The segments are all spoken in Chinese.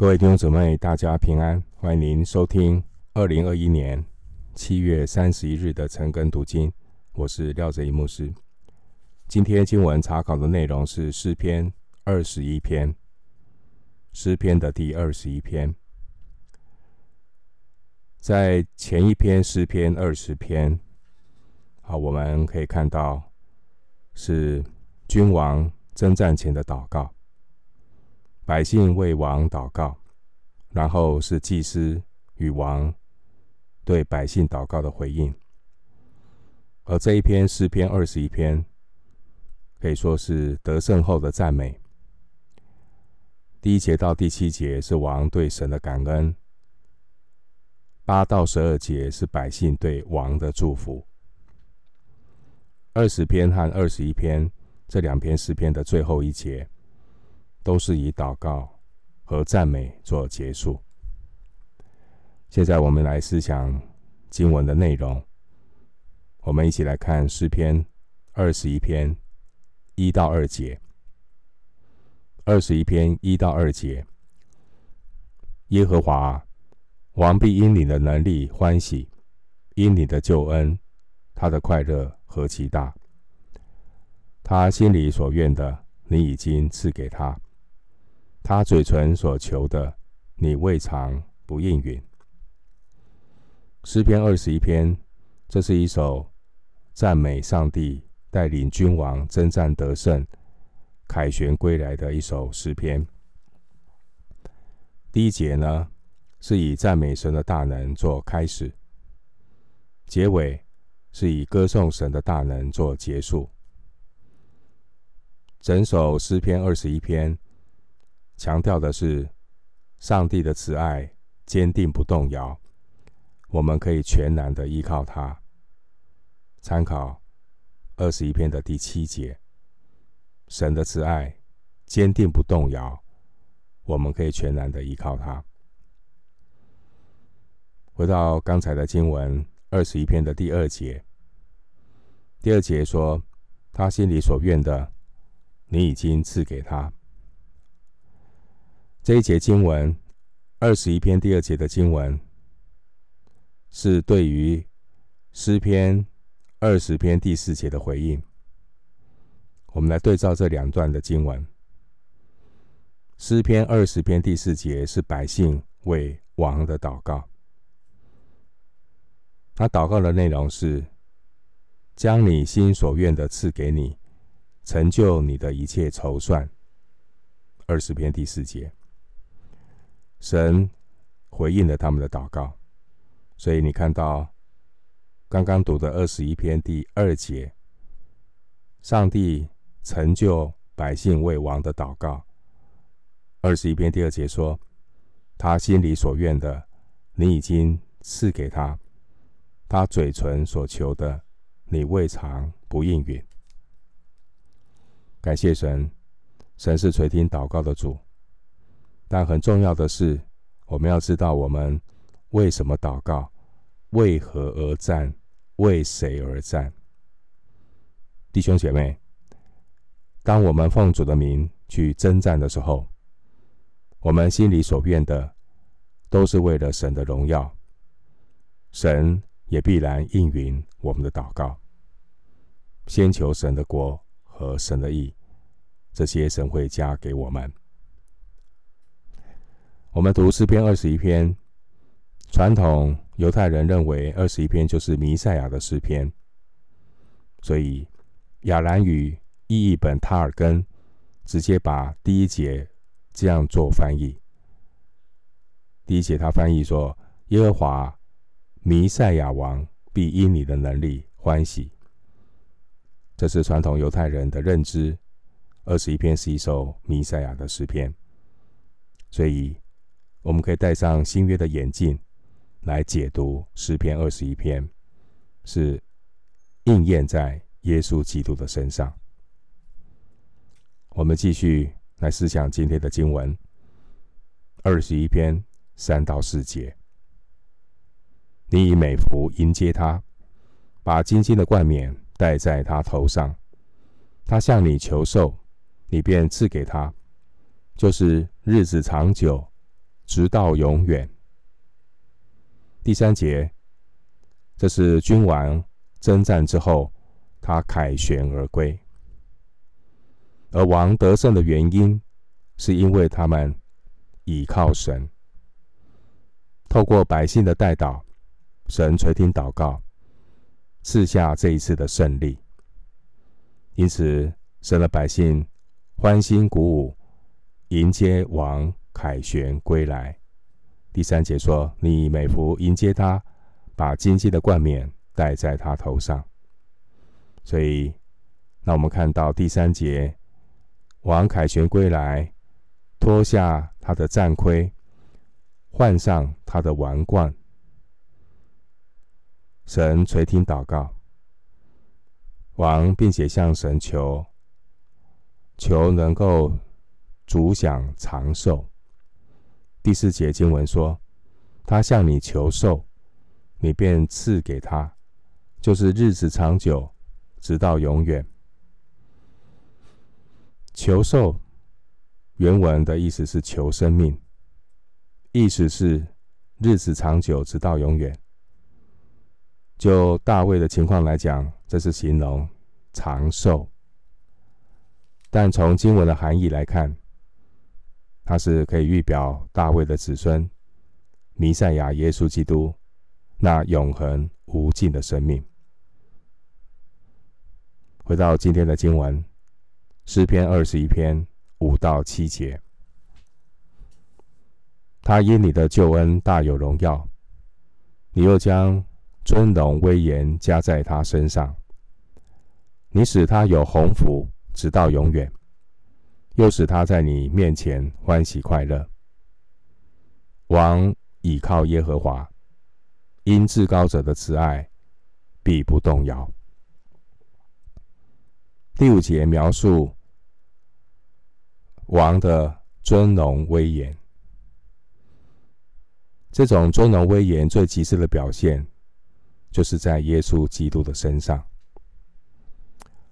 各位弟兄姊妹，大家平安！欢迎您收听二零二一年七月三十一日的晨更读经。我是廖哲一牧师。今天经文查考的内容是诗篇二十一篇，诗篇的第二十一篇。在前一篇诗篇二十篇，好，我们可以看到是君王征战前的祷告。百姓为王祷告，然后是祭司与王对百姓祷告的回应。而这一篇诗篇二十一篇，可以说是得胜后的赞美。第一节到第七节是王对神的感恩，八到十二节是百姓对王的祝福。二十篇和二十一篇这两篇诗篇的最后一节。都是以祷告和赞美做结束。现在我们来思想经文的内容。我们一起来看诗篇二十一篇一到二节。二十一篇一到二节：耶和华，王必因你的能力欢喜，因你的救恩，他的快乐何其大！他心里所愿的，你已经赐给他。他嘴唇所求的，你未尝不应允。诗篇二十一篇，这是一首赞美上帝带领君王征战得胜、凯旋归来的一首诗篇。第一节呢，是以赞美神的大能做开始，结尾是以歌颂神的大能做结束。整首诗篇二十一篇。强调的是，上帝的慈爱坚定不动摇，我们可以全然的依靠他。参考二十一篇的第七节，神的慈爱坚定不动摇，我们可以全然的依靠他。回到刚才的经文，二十一篇的第二节，第二节说，他心里所愿的，你已经赐给他。这一节经文，二十一篇第二节的经文，是对于诗篇二十篇第四节的回应。我们来对照这两段的经文。诗篇二十篇第四节是百姓为王的祷告，他祷告的内容是：将你心所愿的赐给你，成就你的一切筹算。二十篇第四节。神回应了他们的祷告，所以你看到刚刚读的二十一篇第二节，上帝成就百姓为王的祷告。二十一篇第二节说，他心里所愿的，你已经赐给他；他嘴唇所求的，你未尝不应允。感谢神，神是垂听祷告的主。但很重要的是，我们要知道我们为什么祷告，为何而战，为谁而战。弟兄姐妹，当我们奉主的名去征战的时候，我们心里所愿的，都是为了神的荣耀。神也必然应允我们的祷告。先求神的国和神的义，这些神会加给我们。我们读诗篇二十一篇，传统犹太人认为二十一篇就是弥赛亚的诗篇，所以亚兰语译译本塔尔根直接把第一节这样做翻译。第一节他翻译说：“耶和华弥赛亚王必因你的能力欢喜。”这是传统犹太人的认知。二十一篇是一首弥赛亚的诗篇，所以。我们可以戴上新约的眼镜来解读诗篇二十一篇，是应验在耶稣基督的身上。我们继续来思想今天的经文，二十一篇三到四节。你以美福迎接他，把金金的冠冕戴在他头上。他向你求寿，你便赐给他，就是日子长久。直到永远。第三节，这是君王征战之后，他凯旋而归，而王得胜的原因，是因为他们倚靠神，透过百姓的代祷，神垂听祷告，赐下这一次的胜利。因此，神的百姓欢欣鼓舞，迎接王凯旋归来。第三节说：“你美福迎接他，把金金的冠冕戴在他头上。”所以，那我们看到第三节，王凯旋归来，脱下他的战盔，换上他的王冠。神垂听祷告，王并且向神求，求能够主享长寿。第四节经文说：“他向你求寿，你便赐给他，就是日子长久，直到永远。”求寿原文的意思是求生命，意思是日子长久，直到永远。就大卫的情况来讲，这是形容长寿，但从经文的含义来看，他是可以预表大卫的子孙，弥赛亚耶稣基督那永恒无尽的生命。回到今天的经文，诗篇二十一篇五到七节，他因你的救恩大有荣耀，你又将尊荣威严加在他身上，你使他有鸿福直到永远。又使他在你面前欢喜快乐。王倚靠耶和华，因至高者的慈爱必不动摇。第五节描述王的尊荣威严，这种尊荣威严最极致的表现，就是在耶稣基督的身上。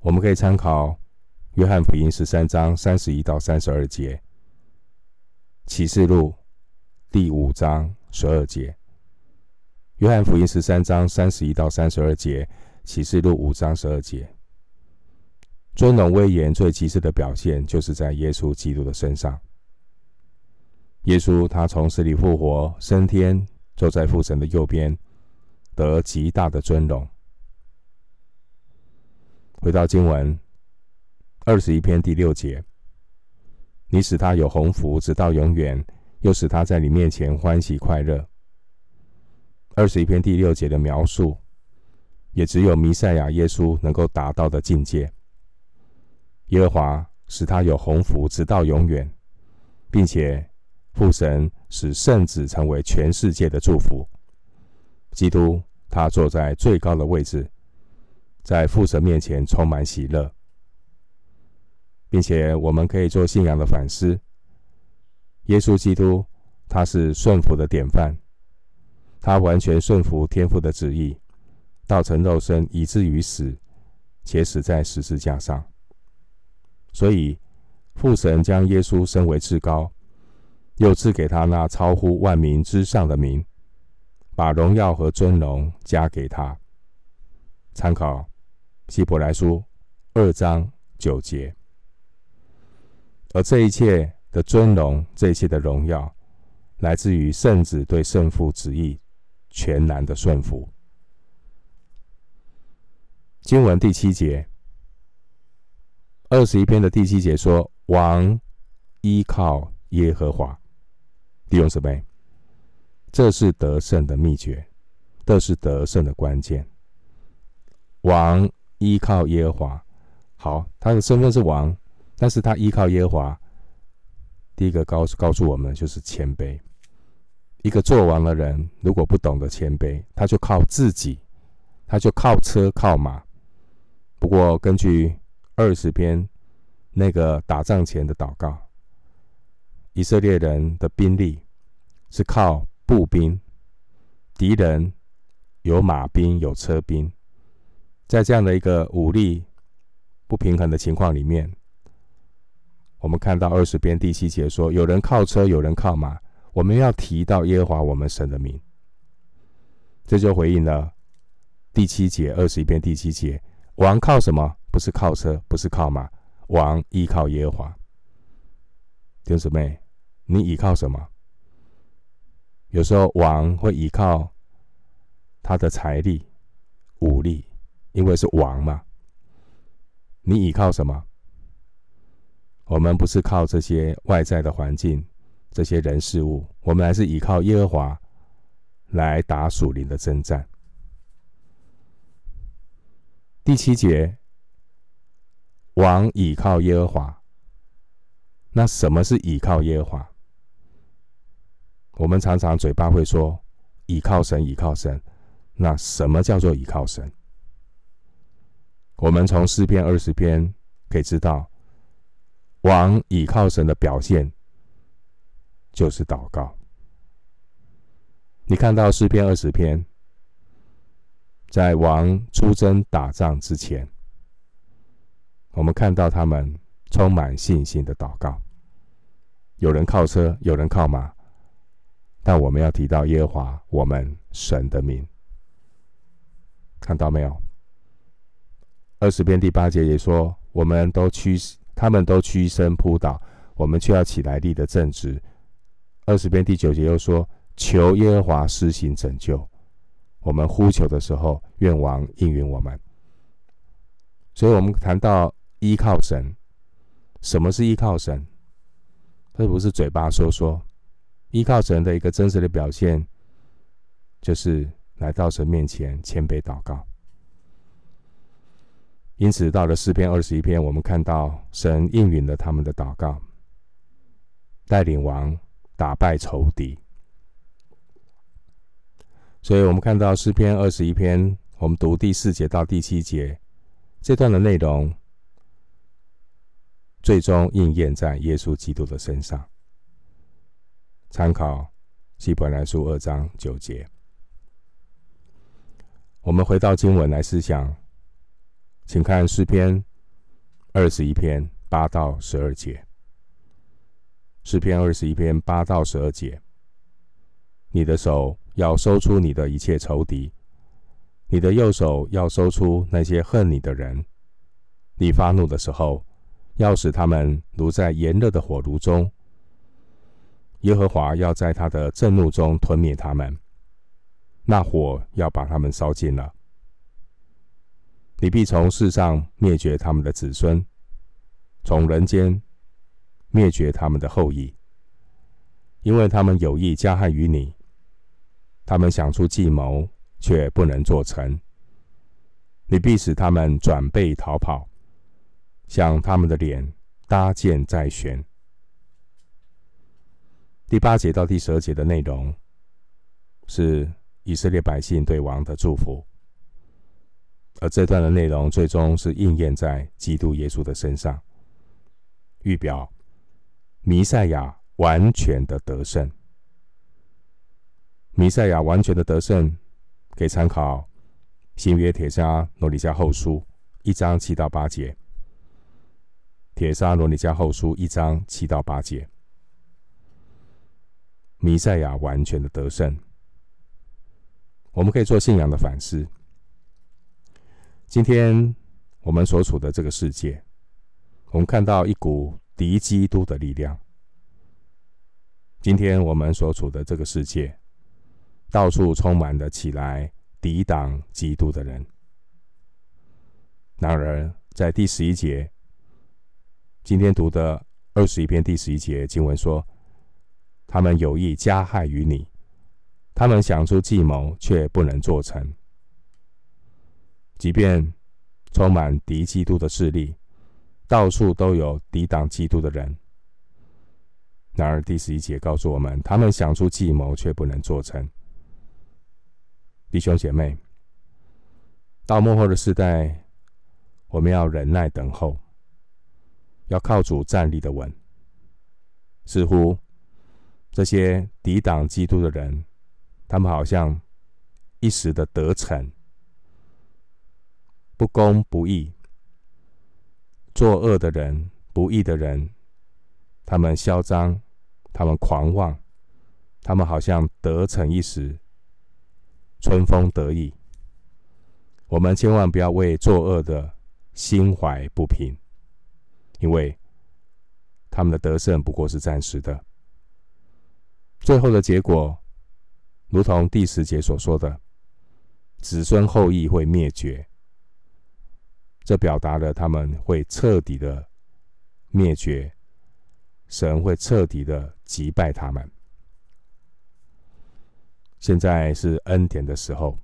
我们可以参考。约翰福音十三章三十一到三十二节，启示录第五章十二节。约翰福音十三章三十一到三十二节，启示录五章十二节。尊荣威严最极致的表现，就是在耶稣基督的身上。耶稣他从死里复活，升天，坐在父神的右边，得极大的尊荣。回到经文。二十一篇第六节，你使他有鸿福，直到永远；又使他在你面前欢喜快乐。二十一篇第六节的描述，也只有弥赛亚耶稣能够达到的境界。耶和华使他有鸿福，直到永远，并且父神使圣子成为全世界的祝福。基督他坐在最高的位置，在父神面前充满喜乐。并且我们可以做信仰的反思。耶稣基督，他是顺服的典范，他完全顺服天父的旨意，道成肉身，以至于死，且死在十字架上。所以父神将耶稣升为至高，又赐给他那超乎万民之上的名，把荣耀和尊荣加给他。参考希伯来书二章九节。而这一切的尊荣，这一切的荣耀，来自于圣子对圣父旨意全然的顺服。经文第七节，二十一篇的第七节说：“王依靠耶和华。”弟兄姊妹，这是得胜的秘诀，这是得胜的关键。王依靠耶和华，好，他的身份是王。但是他依靠耶和华，第一个告诉告诉我们就是谦卑。一个做王的人，如果不懂得谦卑，他就靠自己，他就靠车靠马。不过根据二十篇那个打仗前的祷告，以色列人的兵力是靠步兵，敌人有马兵有车兵，在这样的一个武力不平衡的情况里面。我们看到二十篇第七节说：“有人靠车，有人靠马，我们要提到耶和华我们神的名。这就回应了第七节二十一篇第七节：王靠什么？不是靠车，不是靠马，王依靠耶和华。弟兄姊妹，你依靠什么？有时候王会依靠他的财力、武力，因为是王嘛。你依靠什么？我们不是靠这些外在的环境、这些人事物，我们还是依靠耶和华来打属灵的征战。第七节，王倚靠耶和华。那什么是倚靠耶和华？我们常常嘴巴会说倚靠神，倚靠神。那什么叫做倚靠神？我们从诗篇二十篇可以知道。王倚靠神的表现就是祷告。你看到诗篇二十篇，在王出征打仗之前，我们看到他们充满信心的祷告。有人靠车，有人靠马，但我们要提到耶和华我们神的名。看到没有？二十篇第八节也说，我们都趋。他们都屈身扑倒，我们却要起来立得正直。二十篇第九节又说：“求耶和华施行拯救。”我们呼求的时候，愿王应允我们。所以，我们谈到依靠神，什么是依靠神？这不是嘴巴说说，依靠神的一个真实的表现，就是来到神面前谦卑祷告。因此，到了诗篇二十一篇，我们看到神应允了他们的祷告，带领王打败仇敌。所以，我们看到诗篇二十一篇，我们读第四节到第七节这段的内容，最终应验在耶稣基督的身上。参考希伯来书二章九节，我们回到经文来思想。请看诗篇二十一篇八到十二节。诗篇二十一篇八到十二节，你的手要收出你的一切仇敌，你的右手要收出那些恨你的人。你发怒的时候，要使他们如在炎热的火炉中。耶和华要在他的震怒中吞灭他们，那火要把他们烧尽了。你必从世上灭绝他们的子孙，从人间灭绝他们的后裔，因为他们有意加害于你，他们想出计谋，却不能做成。你必使他们转背逃跑，向他们的脸搭箭在弦。第八节到第十二节的内容是以色列百姓对王的祝福。而这段的内容最终是应验在基督耶稣的身上，预表弥赛亚完全的得胜。弥赛亚完全的得胜，可以参考新约帖撒罗尼迦后书一章七到八节。帖撒罗尼迦后书一章七到八节，弥赛亚完全的得胜，我们可以做信仰的反思。今天我们所处的这个世界，我们看到一股敌基督的力量。今天我们所处的这个世界，到处充满了起来抵挡基督的人。然而，在第十一节，今天读的二十一篇第十一节经文说：“他们有意加害于你，他们想出计谋，却不能做成。”即便充满敌基督的势力，到处都有抵挡基督的人。然而第十一节告诉我们，他们想出计谋，却不能做成。弟兄姐妹，到末后的世代，我们要忍耐等候，要靠主站立的稳。似乎这些抵挡基督的人，他们好像一时的得逞。不公不义、作恶的人、不义的人，他们嚣张，他们狂妄，他们好像得逞一时，春风得意。我们千万不要为作恶的心怀不平，因为他们的得胜不过是暂时的。最后的结果，如同第十节所说的，子孙后裔会灭绝。这表达了他们会彻底的灭绝，神会彻底的击败他们。现在是恩典的时候，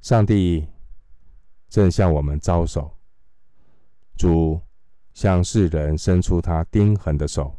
上帝正向我们招手，主向世人伸出他钉痕的手。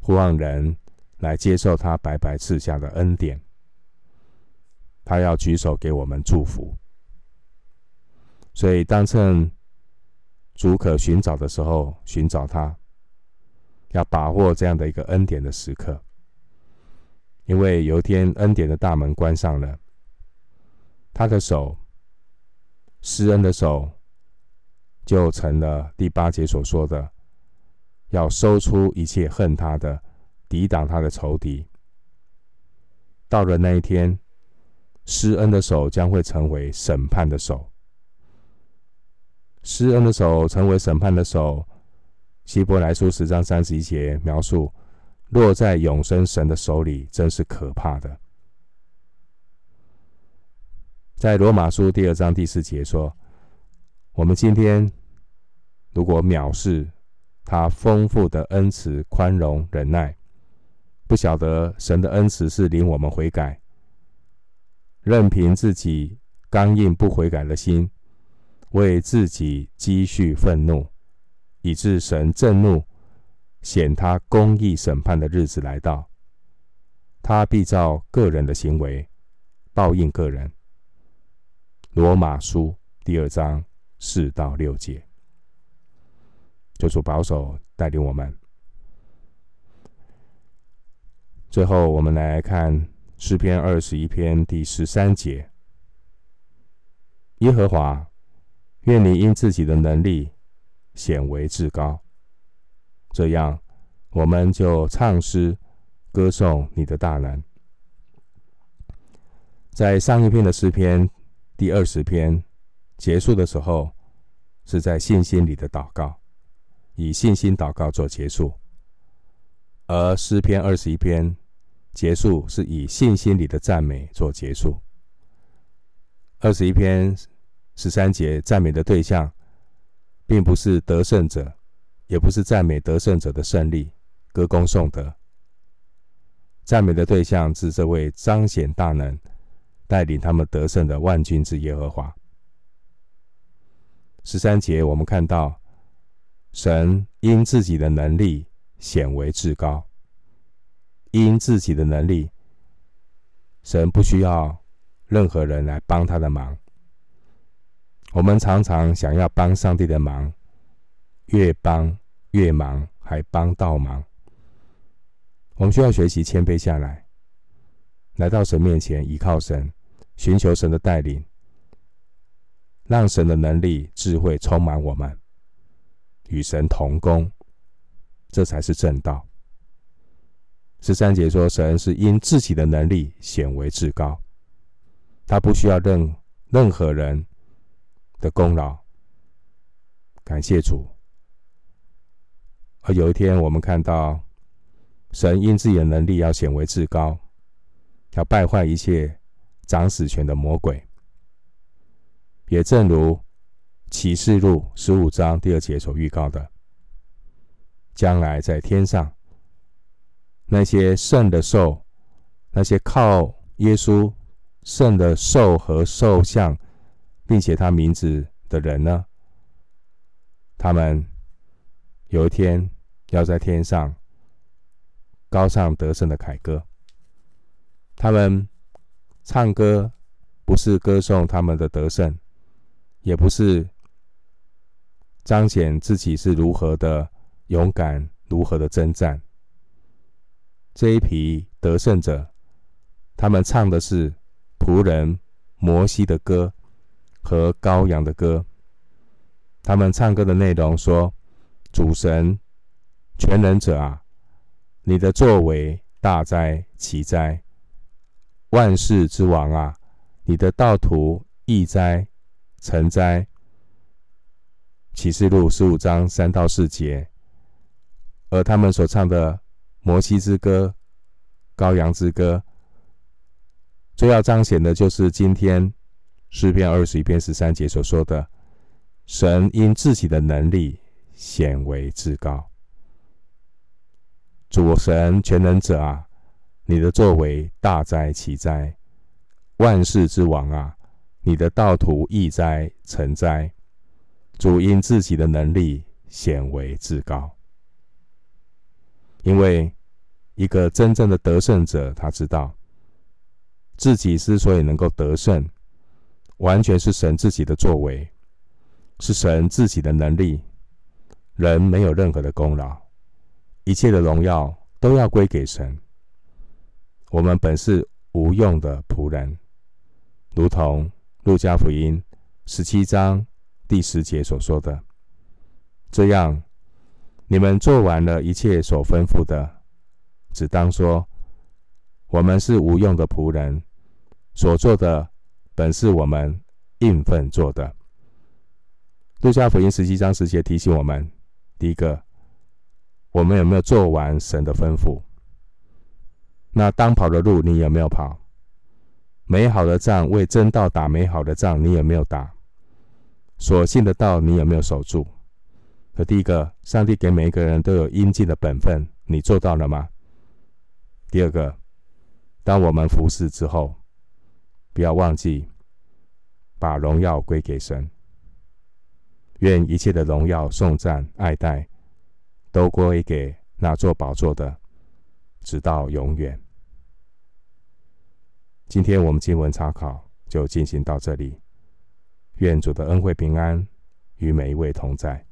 呼望人来接受他白白赐下的恩典，他要举手给我们祝福，所以当趁主可寻找的时候寻找他，要把握这样的一个恩典的时刻，因为有一天恩典的大门关上了，他的手施恩的手就成了第八节所说的。要收出一切恨他的、抵挡他的仇敌。到了那一天，施恩的手将会成为审判的手。施恩的手成为审判的手。希伯来书十章三十一节描述：落在永生神的手里，真是可怕的。在罗马书第二章第四节说：我们今天如果藐视。他丰富的恩慈、宽容、忍耐，不晓得神的恩慈是领我们悔改，任凭自己刚硬不悔改的心，为自己积蓄愤怒，以致神震怒，显他公义审判的日子来到，他必照个人的行为报应个人。罗马书第二章四到六节。求主保守带领我们。最后，我们来看诗篇二十一篇第十三节：耶和华，愿你因自己的能力显为至高，这样我们就唱诗歌颂你的大能。在上一篇的诗篇第二十篇结束的时候，是在信心里的祷告。以信心祷告做结束，而诗篇二十一篇结束是以信心里的赞美做结束。二十一篇十三节赞美的对象，并不是得胜者，也不是赞美得胜者的胜利、歌功颂德。赞美的对象是这位彰显大能、带领他们得胜的万军之耶和华。十三节我们看到。神因自己的能力显为至高，因自己的能力，神不需要任何人来帮他的忙。我们常常想要帮上帝的忙，越帮越忙，还帮倒忙。我们需要学习谦卑下来，来到神面前，依靠神，寻求神的带领，让神的能力、智慧充满我们。与神同工，这才是正道。十三节说，神是因自己的能力显为至高，他不需要任任何人的功劳。感谢主。而有一天，我们看到神因自己的能力要显为至高，要败坏一切掌死权的魔鬼，也正如。启示录十五章第二节所预告的，将来在天上，那些圣的兽，那些靠耶稣圣的兽和兽像，并且他名字的人呢？他们有一天要在天上高唱得胜的凯歌。他们唱歌不是歌颂他们的得胜，也不是。彰显自己是如何的勇敢，如何的征战。这一批得胜者，他们唱的是仆人摩西的歌和羔羊的歌。他们唱歌的内容说：“主神全能者啊，你的作为大哉奇哉，万世之王啊！你的道途义哉诚哉。启示录十五章三到四节，而他们所唱的摩西之歌、羔羊之歌，最要彰显的就是今天诗篇二十一篇十三节所说的：神因自己的能力显为至高。主神全能者啊，你的作为大哉奇哉，万世之王啊，你的道途义哉成哉。主因自己的能力显为至高，因为一个真正的得胜者，他知道自己之所以能够得胜，完全是神自己的作为，是神自己的能力，人没有任何的功劳。一切的荣耀都要归给神。我们本是无用的仆人，如同路加福音十七章第十节所说的。这样，你们做完了一切所吩咐的，只当说：我们是无用的仆人，所做的本是我们应份做的。路加福音十七章十节提醒我们：第一个。我们有没有做完神的吩咐？那当跑的路你有没有跑？美好的仗为真道打美好的仗，你有没有打？所信的道你有没有守住？和第一个，上帝给每一个人都有应尽的本分，你做到了吗？第二个，当我们服侍之后，不要忘记把荣耀归给神。愿一切的荣耀、颂赞、爱戴。都归给那座宝座的，直到永远。今天我们经文查考就进行到这里。愿主的恩惠平安与每一位同在。